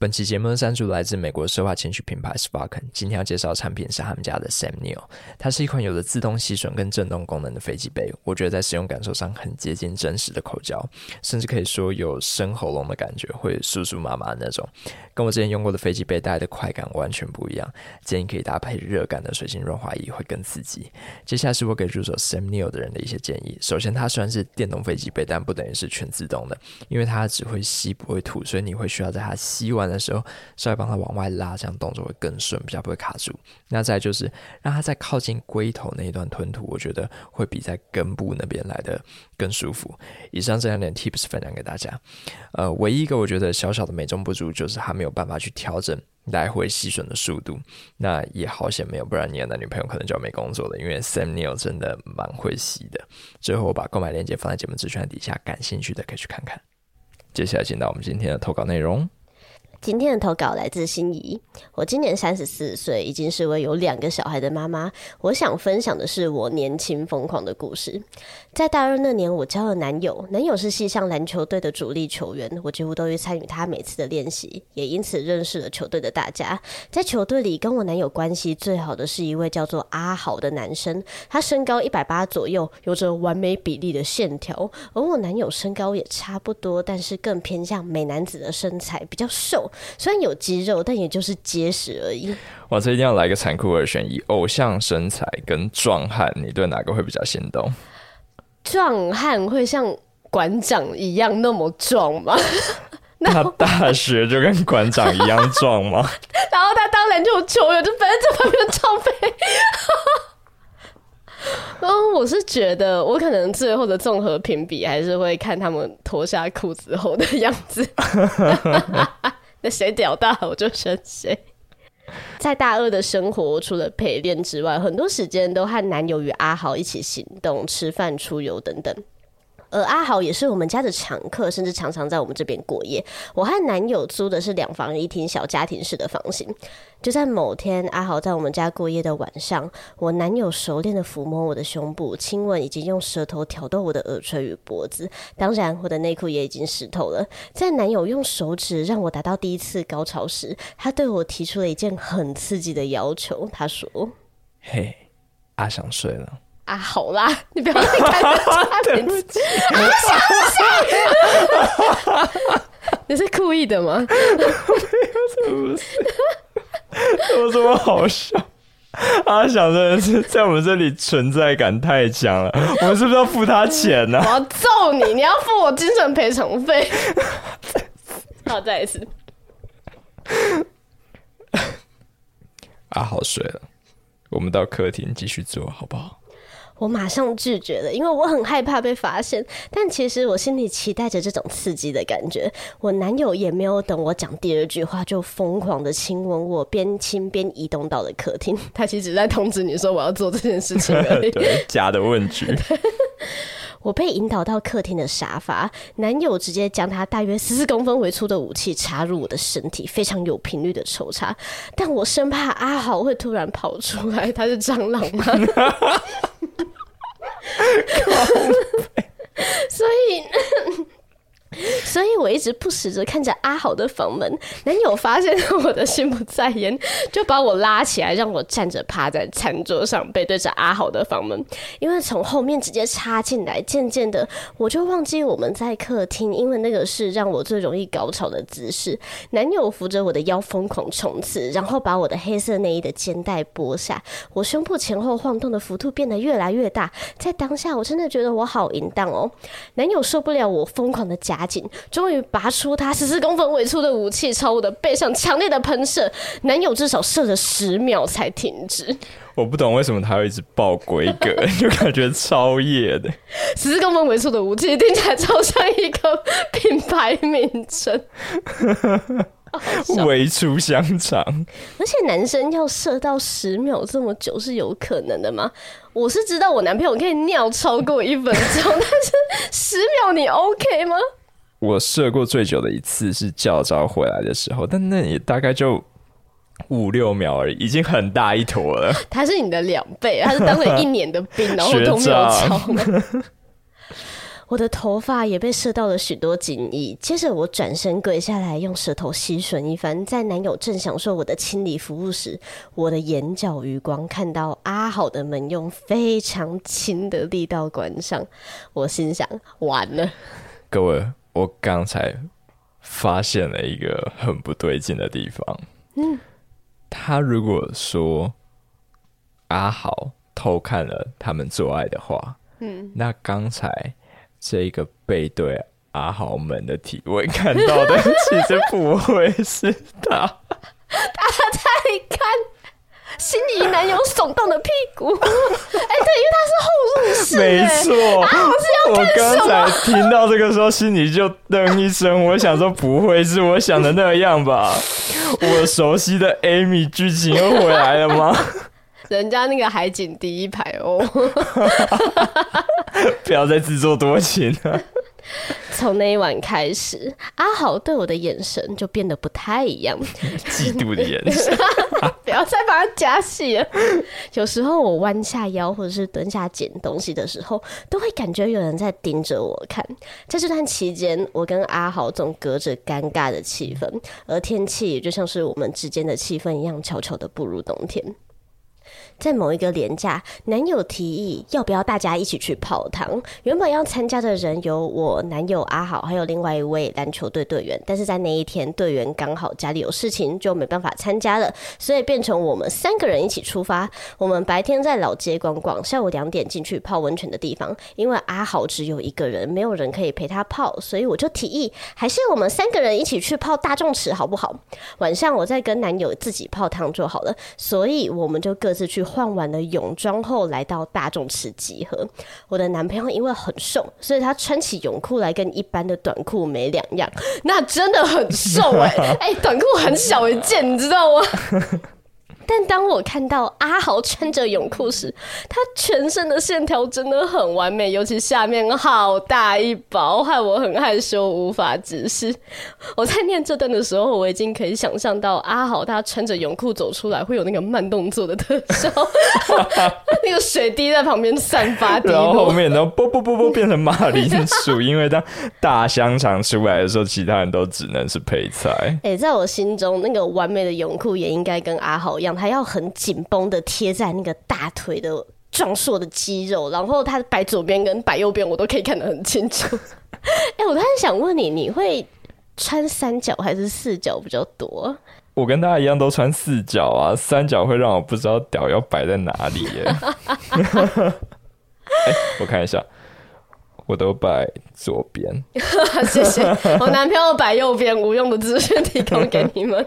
本期节目的赞助来自美国奢华情趣品牌 Sparken。今天要介绍的产品是他们家的 Sam Neil，它是一款有着自动吸吮跟震动功能的飞机杯。我觉得在使用感受上很接近真实的口交，甚至可以说有生喉咙的感觉，会酥酥麻麻的那种，跟我之前用过的飞机杯带来的快感完全不一样。建议可以搭配热感的水性润滑液，会更刺激。接下来是我给入手 Sam Neil 的人的一些建议。首先，它虽然是电动飞机杯，但不等于是全自动的，因为它只会吸不会吐，所以你会需要在它吸完的时候，稍微帮它往外拉，这样动作会更顺，比较不会卡住。那再就是让它在靠近龟头那一段吞吐，我觉得会比在根部那边来的更舒服。以上这两点 tips 分享给大家。呃，唯一一个我觉得小小的美中不足，就是它没有办法去调整来回吸吮的速度。那也好险没有，不然你的男女朋友可能就要没工作了，因为 Sam Neil 真的蛮会吸的。最后我把购买链接放在节目资讯底下，感兴趣的可以去看看。接下来进到我们今天的投稿内容。今天的投稿来自心仪。我今年三十四岁，已经是位有两个小孩的妈妈。我想分享的是我年轻疯狂的故事。在大二那年，我交了男友，男友是系上篮球队的主力球员，我几乎都会参与他每次的练习，也因此认识了球队的大家。在球队里，跟我男友关系最好的是一位叫做阿豪的男生，他身高一百八左右，有着完美比例的线条，而我男友身高也差不多，但是更偏向美男子的身材，比较瘦。虽然有肌肉，但也就是结实而已。哇，这一定要来个残酷二选一：偶像身材跟壮汉，你对哪个会比较心动？壮汉会像馆长一样那么壮吗？他大学就跟馆长一样壮吗？然后他当篮球球员就反正这方面的装备。嗯，我是觉得我可能最后的综合评比还是会看他们脱下裤子后的样子。那谁屌大我就选谁。在大二的生活，除了陪练之外，很多时间都和男友与阿豪一起行动、吃饭、出游等等。而阿豪也是我们家的常客，甚至常常在我们这边过夜。我和男友租的是两房一厅小家庭式的房型。就在某天，阿豪在我们家过夜的晚上，我男友熟练的抚摸我的胸部、亲吻，以及用舌头挑逗我的耳垂与脖子。当然，我的内裤也已经湿透了。在男友用手指让我达到第一次高潮时，他对我提出了一件很刺激的要求。他说：“嘿，阿想睡了。”啊，好啦，你不要再看他名字。啊，你是故意的吗？没有，是我怎么好笑？阿翔真的是在我们这里存在感太强了，我们是不是要付他钱呢？啊？我要揍你！你要付我精神赔偿费。好，再一次。阿豪睡了，我们到客厅继续做好不好？我马上拒绝了，因为我很害怕被发现。但其实我心里期待着这种刺激的感觉。我男友也没有等我讲第二句话，就疯狂的亲吻我，边亲边移动到了客厅。他其实在通知你说我要做这件事情而已。对，假的问句。我被引导到客厅的沙发，男友直接将他大约十四公分为粗的武器插入我的身体，非常有频率的抽插。但我生怕阿豪会突然跑出来，他是蟑螂吗？所以。所以我一直不时着看着阿豪的房门，男友发现我的心不在焉，就把我拉起来，让我站着趴在餐桌上，背对着阿豪的房门。因为从后面直接插进来，渐渐的我就忘记我们在客厅，因为那个是让我最容易高潮的姿势。男友扶着我的腰疯狂冲刺，然后把我的黑色内衣的肩带剥下，我胸部前后晃动的幅度变得越来越大。在当下，我真的觉得我好淫荡哦。男友受不了我疯狂的夹。终于拔出他十四公分尾粗的武器，朝我的背上强烈的喷射。男友至少射了十秒才停止。我不懂为什么他会一直爆规格，就感觉超野的。十四公分尾粗的武器听起来超像一个品牌名称。为粗香肠。而且男生要射到十秒这么久是有可能的吗？我是知道我男朋友可以尿超过一分钟，但是十秒你 OK 吗？我射过最久的一次是教招回来的时候，但那也大概就五六秒而已，已经很大一坨了。他是你的两倍，他是当了一年的兵，然后都没有超。我的头发也被射到了许多精液。接着我转身跪下来，用舌头吸吮一番。在男友正享受我的清理服务时，我的眼角余光看到阿好的门用非常轻的力道关上。我心想：完了。各位，我刚才发现了一个很不对劲的地方。嗯，他如果说阿豪偷看了他们做爱的话，嗯，那刚才这个背对阿豪们的体位看到的，其实不会是他。心仪男友耸动的屁股，哎、欸，对，因为他是后入式，没错。啊，我刚才听到这个时候，心里就噔一声，我想说不会是我想的那样吧？我熟悉的 Amy 剧情又回来了吗？人家那个海景第一排哦，不要再自作多情了。从那一晚开始，阿豪对我的眼神就变得不太一样，嫉妒的眼神。不要再把它加戏了。有时候我弯下腰或者是蹲下捡东西的时候，都会感觉有人在盯着我看。在这段期间，我跟阿豪总隔着尴尬的气氛，而天气也就像是我们之间的气氛一样，悄悄的步入冬天。在某一个连假，男友提议要不要大家一起去泡汤。原本要参加的人有我男友阿豪，还有另外一位篮球队队员。但是在那一天，队员刚好家里有事情，就没办法参加了，所以变成我们三个人一起出发。我们白天在老街逛逛，下午两点进去泡温泉的地方。因为阿豪只有一个人，没有人可以陪他泡，所以我就提议，还是我们三个人一起去泡大众池好不好？晚上我再跟男友自己泡汤就好了。所以我们就各自去。换完了泳装后，来到大众池集合。我的男朋友因为很瘦，所以他穿起泳裤来跟一般的短裤没两样。那真的很瘦哎、欸、哎、欸，短裤很小一件，你知道吗？但当我看到阿豪穿着泳裤时，他全身的线条真的很完美，尤其下面好大一包，害我很害羞，无法直视。我在念这段的时候，我已经可以想象到阿豪他穿着泳裤走出来，会有那个慢动作的特效，那个水滴在旁边散发滴落，然后后面然后啵啵啵啵变成马铃薯，因为当大香肠出来的时候，其他人都只能是配菜。哎、欸，在我心中，那个完美的泳裤也应该跟阿豪一样。还要很紧绷的贴在那个大腿的壮硕的肌肉，然后他摆左边跟摆右边，我都可以看得很清楚。哎、欸，我突然想问你，你会穿三角还是四角比较多？我跟大家一样都穿四角啊，三角会让我不知道屌要摆在哪里耶。哎、欸，我看一下，我都摆左边。谢谢，我男朋友摆右边，无用的资讯提供给你们。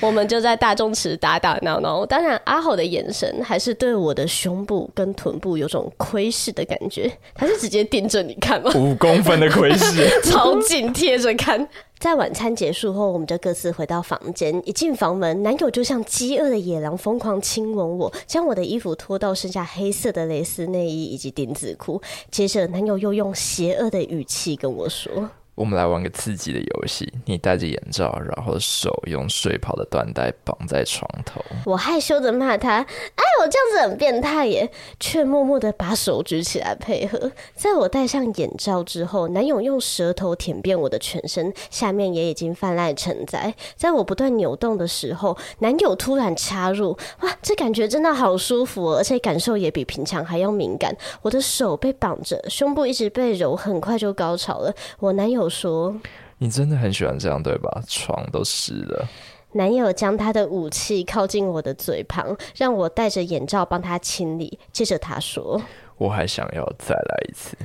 我们就在大众池打打闹闹，当然阿豪的眼神还是对我的胸部跟臀部有种窥视的感觉，他是直接盯着你看吗？五公分的窥视，超紧贴着看。在晚餐结束后，我们就各自回到房间。一进房门，男友就像饥饿的野狼疯狂亲吻我，将我的衣服脱到剩下黑色的蕾丝内衣以及丁字裤。接着，男友又用邪恶的语气跟我说。我们来玩个刺激的游戏。你戴着眼罩，然后手用睡袍的缎带绑在床头。我害羞的骂他：“哎，我这样子很变态耶！”却默默的把手举起来配合。在我戴上眼罩之后，男友用舌头舔遍我的全身，下面也已经泛滥成灾。在我不断扭动的时候，男友突然插入，哇，这感觉真的好舒服哦，而且感受也比平常还要敏感。我的手被绑着，胸部一直被揉，很快就高潮了。我男友。我说：“你真的很喜欢这样，对吧？床都湿了。”男友将他的武器靠近我的嘴旁，让我戴着眼罩帮他清理。接着他说：“我还想要再来一次。”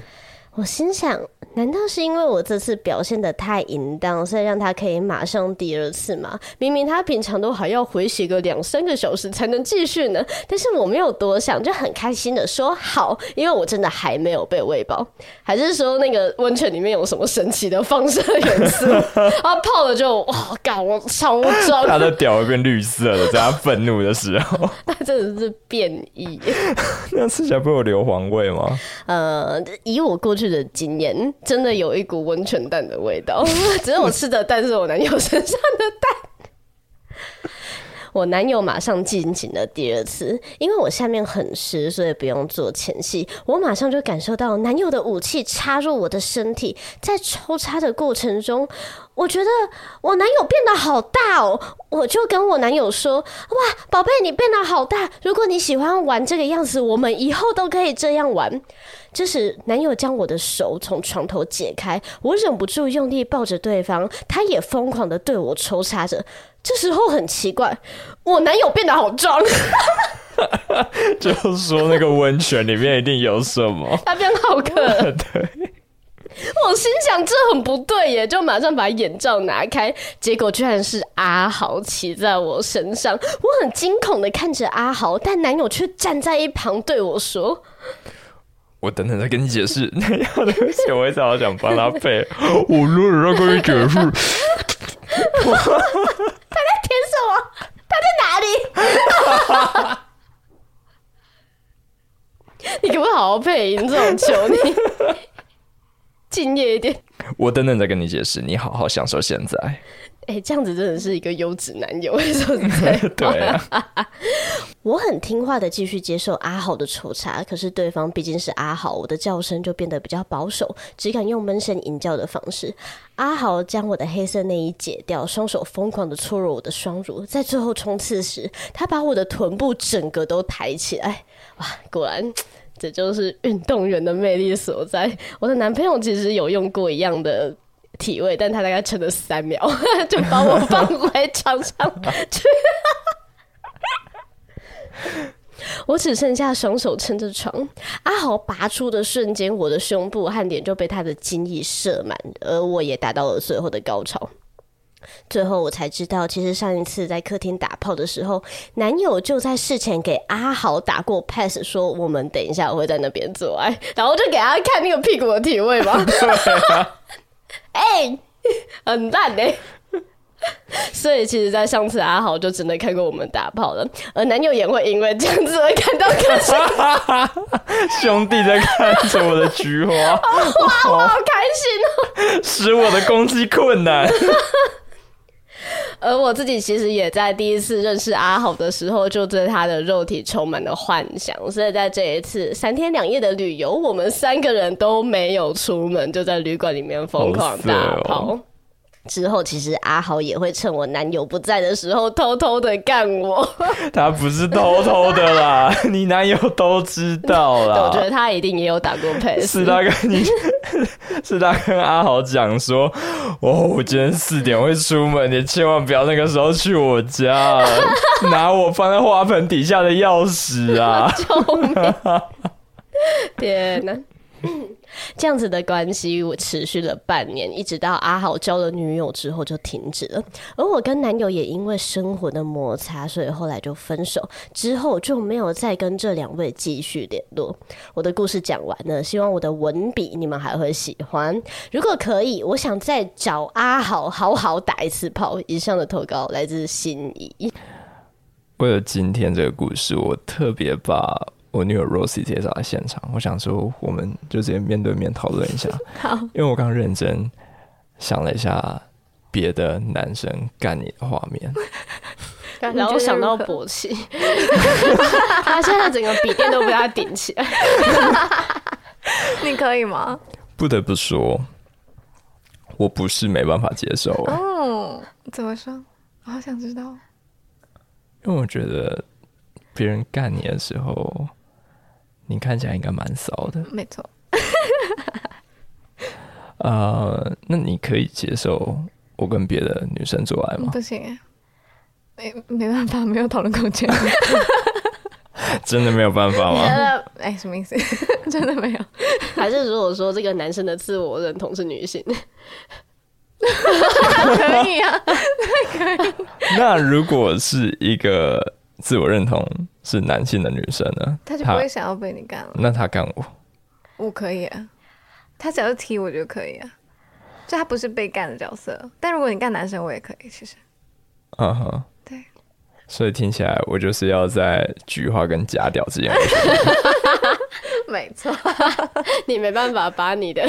我心想。难道是因为我这次表现的太淫荡，所以让他可以马上第二次吗？明明他平常都还要回血个两三个小时才能继续呢。但是我没有多想，就很开心的说好，因为我真的还没有被喂饱。还是说那个温泉里面有什么神奇的放射元素？他，泡了就哇，搞我超脏！他的屌会变绿色的，在他愤怒的时候，那真的是变异。那吃起来不会有硫磺味吗？呃，以我过去的经验。真的有一股温泉蛋的味道，只是我吃的蛋是我男友身上的蛋。我男友马上进行了第二次，因为我下面很湿，所以不用做前戏。我马上就感受到男友的武器插入我的身体，在抽插的过程中，我觉得我男友变得好大哦。我就跟我男友说：“哇，宝贝，你变得好大！如果你喜欢玩这个样子，我们以后都可以这样玩。”这时，男友将我的手从床头解开，我忍不住用力抱着对方，他也疯狂的对我抽插着。这时候很奇怪，我男友变得好壮，就说那个温泉里面一定有什么，他变好渴。对，我心想这很不对耶，就马上把眼罩拿开，结果居然是阿豪骑在我身上，我很惊恐的看着阿豪，但男友却站在一旁对我说。我等等再跟你解释。那样的东西，我一直好想帮他背。我录了，跟你解释。他在填什么？他在哪里？你可不可以好好配音？这种求你，敬业一点。我等等再跟你解释。你好好享受现在。哎、欸，这样子真的是一个优质男友，说实在话。对啊，我很听话的继续接受阿豪的抽查，可是对方毕竟是阿豪，我的叫声就变得比较保守，只敢用闷声吟叫的方式。阿豪将我的黑色内衣解掉，双手疯狂的搓揉我的双乳，在最后冲刺时，他把我的臀部整个都抬起来。哇，果然这就是运动员的魅力所在。我的男朋友其实有用过一样的。体位，但他大概撑了三秒，就把我放回床上去。我只剩下双手撑着床。阿豪拔出的瞬间，我的胸部和脸就被他的精液射满，而我也达到了最后的高潮。最后我才知道，其实上一次在客厅打炮的时候，男友就在事前给阿豪打过 pass，说我们等一下我会在那边做爱，然后就给他看那个屁股的体位嘛。哎、欸，很烂呢！所以其实，在上次阿豪就只能看过我们打炮了，而男友也会因为这样子而感到开心。兄弟在看着我的菊花，哇，我好开心哦！使我的攻击困难。而我自己其实也在第一次认识阿豪的时候，就对他的肉体充满了幻想。所以在这一次三天两夜的旅游，我们三个人都没有出门，就在旅馆里面疯狂大炮。之后，其实阿豪也会趁我男友不在的时候偷偷的干我。他不是偷偷的啦，你男友都知道啦。我觉得他一定也有打过配。是他跟你，是他跟阿豪讲说：“哦，我今天四点会出门，你千万不要那个时候去我家，拿我放在花盆底下的钥匙啊！”救命！天哪！这样子的关系我持续了半年，一直到阿豪交了女友之后就停止了。而我跟男友也因为生活的摩擦，所以后来就分手，之后就没有再跟这两位继续联络。我的故事讲完了，希望我的文笔你们还会喜欢。如果可以，我想再找阿豪好好打一次炮。以上的投稿来自心仪。为了今天这个故事，我特别把。我女友 Rosie 介绍在现场，我想说，我们就直接面对面讨论一下。好，因为我刚认真想了一下别的男生干你的画面，然后想到勃起，他现在整个笔电都被他顶起来。你可以吗？不得不说，我不是没办法接受。哦，怎么说？我好想知道。因为我觉得别人干你的时候。你看起来应该蛮骚的，没错。呃，那你可以接受我跟别的女生做爱吗？不行，没没办法，没有讨论空间。真的没有办法吗？哎，什么意思？真的没有？还是如果说这个男生的自我认同是女性？可以啊，可以。那如果是一个自我认同？是男性的女生呢，他就不会想要被你干了。那他干我，我可以啊。他只要踢我就可以啊。就他不是被干的角色，但如果你干男生，我也可以。其实，嗯哼，对。所以听起来，我就是要在菊花跟假屌之间。没错，你没办法把你的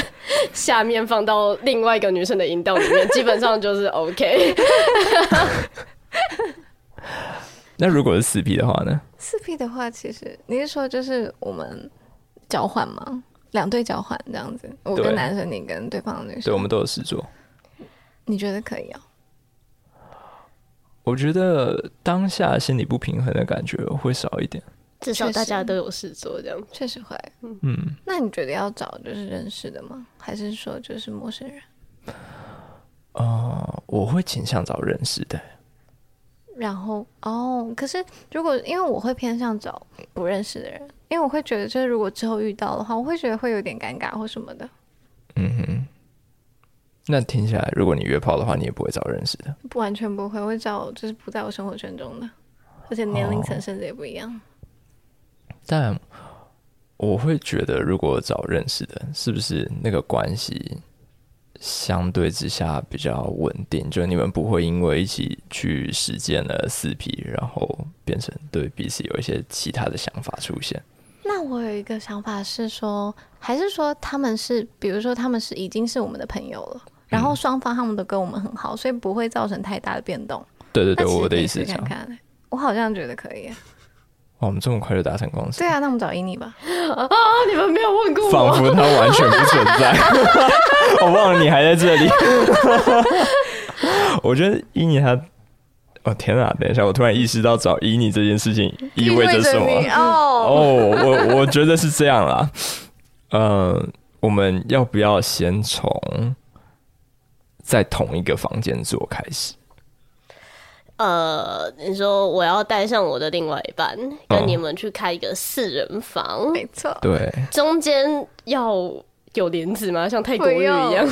下面放到另外一个女生的阴道里面，基本上就是 OK。那如果是四 P 的话呢？四 P 的话，其实你是说就是我们交换吗？两队交换这样子，我跟男生，你跟对方的女生，对，我们都有事做。你觉得可以啊？我觉得当下心理不平衡的感觉会少一点，至少大家都有事做，这样确实会。嗯，那你觉得要找就是认识的吗？还是说就是陌生人？啊、呃，我会倾向找认识的。然后哦，可是如果因为我会偏向找不认识的人，因为我会觉得就是如果之后遇到的话，我会觉得会有点尴尬或什么的。嗯哼。那听起来，如果你约炮的话，你也不会找认识的，不完全不会，我会找就是不在我生活圈中的，而且年龄层甚至也不一样。哦。但我会觉得，如果找认识的，是不是那个关系相对之下比较稳定？就你们不会因为一起去实践了四 P，然后变成对彼此有一些其他的想法出现。那我有一个想法是说，还是说他们是，比如说他们是已经是我们的朋友了，嗯、然后双方他们都跟我们很好，所以不会造成太大的变动。对对对，我的意思是看看，我好像觉得可以。哇，我们这么快就达成共识？对啊，那我们找伊妮吧。啊，你们没有问过我，仿佛他完全不存在。我忘了你还在这里。我觉得伊妮他。哦天啊！等一下，我突然意识到找伊妮这件事情意味着什么？哦，哦，我我觉得是这样啦。呃，我们要不要先从在同一个房间做开始？呃，你说我要带上我的另外一半，跟你们去开一个四人房，没错。对，中间要有帘子吗？像泰国浴一样？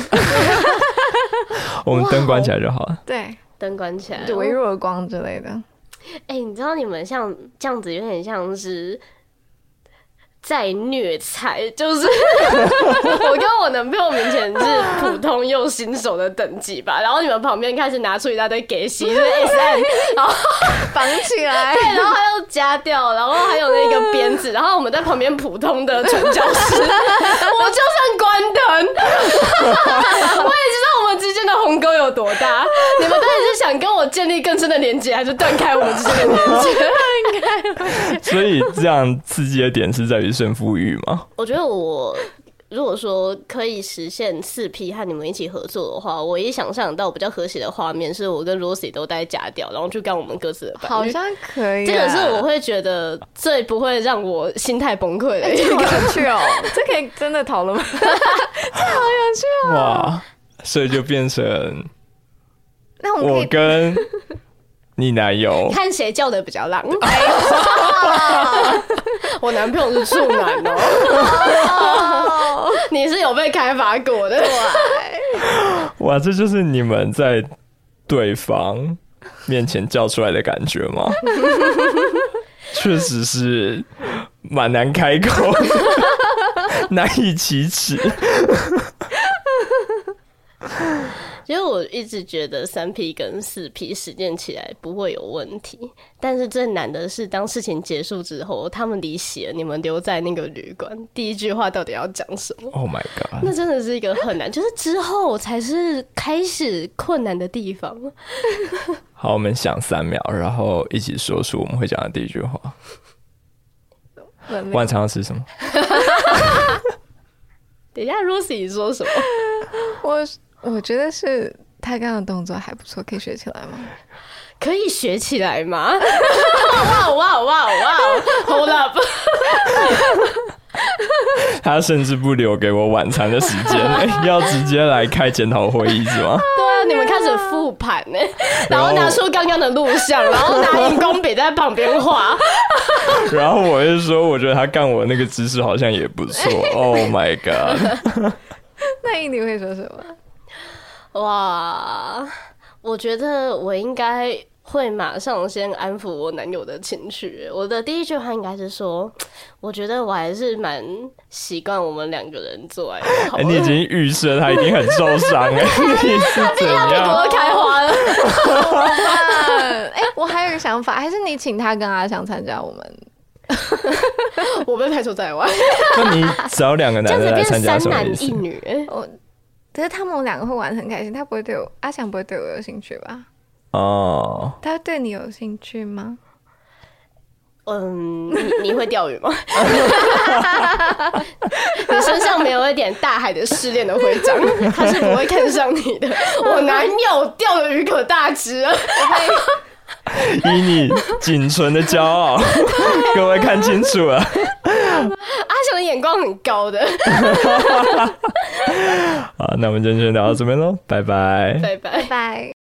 我们灯关起来就好了。对。灯关起来，微弱的光之类的。哎、欸，你知道你们像这样子，有点像是在虐菜，就是 我跟我男朋友明显是普通又新手的等级吧，然后你们旁边开始拿出一大堆给洗，就是 然后绑起来，对，然后还要夹掉，然后还有那个鞭子，然后我们在旁边普通的传教士，我就算关灯，我也知道我们之间的鸿沟有多大。你们到底是想跟我建立更深的连接，还是断开我们之间的连接？断开。所以这样刺激的点是在于胜负欲吗？我觉得我如果说可以实现四 P 和你们一起合作的话，我一想象到比较和谐的画面，是我跟 Rosie 都带假屌，然后去干我们各自的班。好像可以，啊，这个是我会觉得最不会让我心态崩溃的一个。好有趣哦，这可以真的讨论吗？这好有趣哦！哇，所以就变成。那我，我跟你男友 看谁叫的比较浪。我男朋友是处男哦，你是有被开发过的。哇，这就是你们在对方面前叫出来的感觉吗？确实是蛮难开口，难以启齿。其实我一直觉得三 P 跟四 P 实践起来不会有问题，但是最难的是当事情结束之后，他们离席了，你们留在那个旅馆，第一句话到底要讲什么？Oh my god！那真的是一个很难，就是之后才是开始困难的地方。好，我们想三秒，然后一起说出我们会讲的第一句话。晚餐要吃什么？等一下，Rosie 说什么？我。我觉得是他刚刚的动作还不错，可以学起来吗？可以学起来吗？哇哇哇哇！Hold up！他甚至不留给我晚餐的时间，要直接来开检讨会议是吗？对啊，你们开始复盘呢，然后拿出刚刚的录像，然后拿荧光笔在旁边画。然后我就说，我觉得他干我那个姿势好像也不错。Oh my god！那印尼会说什么？哇，我觉得我应该会马上先安抚我男友的情绪。我的第一句话应该是说，我觉得我还是蛮习惯我们两个人做爱的。哎、欸，你已经预设他一定很受伤哎，你是怎样？我都开花了。哎、欸，我还有一个想法，还是你请他跟阿翔参加我们，我被排除在外。那你找两个男的来参加什么意思？三男一女。可是他们两个会玩得很开心，他不会对我，阿翔不会对我有兴趣吧？哦，他对你有兴趣吗？嗯，你你会钓鱼吗？你身上没有一点大海的试炼的徽章，他是不会看上你的。我男友钓的鱼可大只了，以 你仅存的骄傲，各位看清楚了。阿雄的眼光很高的。好，那我们今天就聊到这边喽，拜拜，拜拜，拜拜。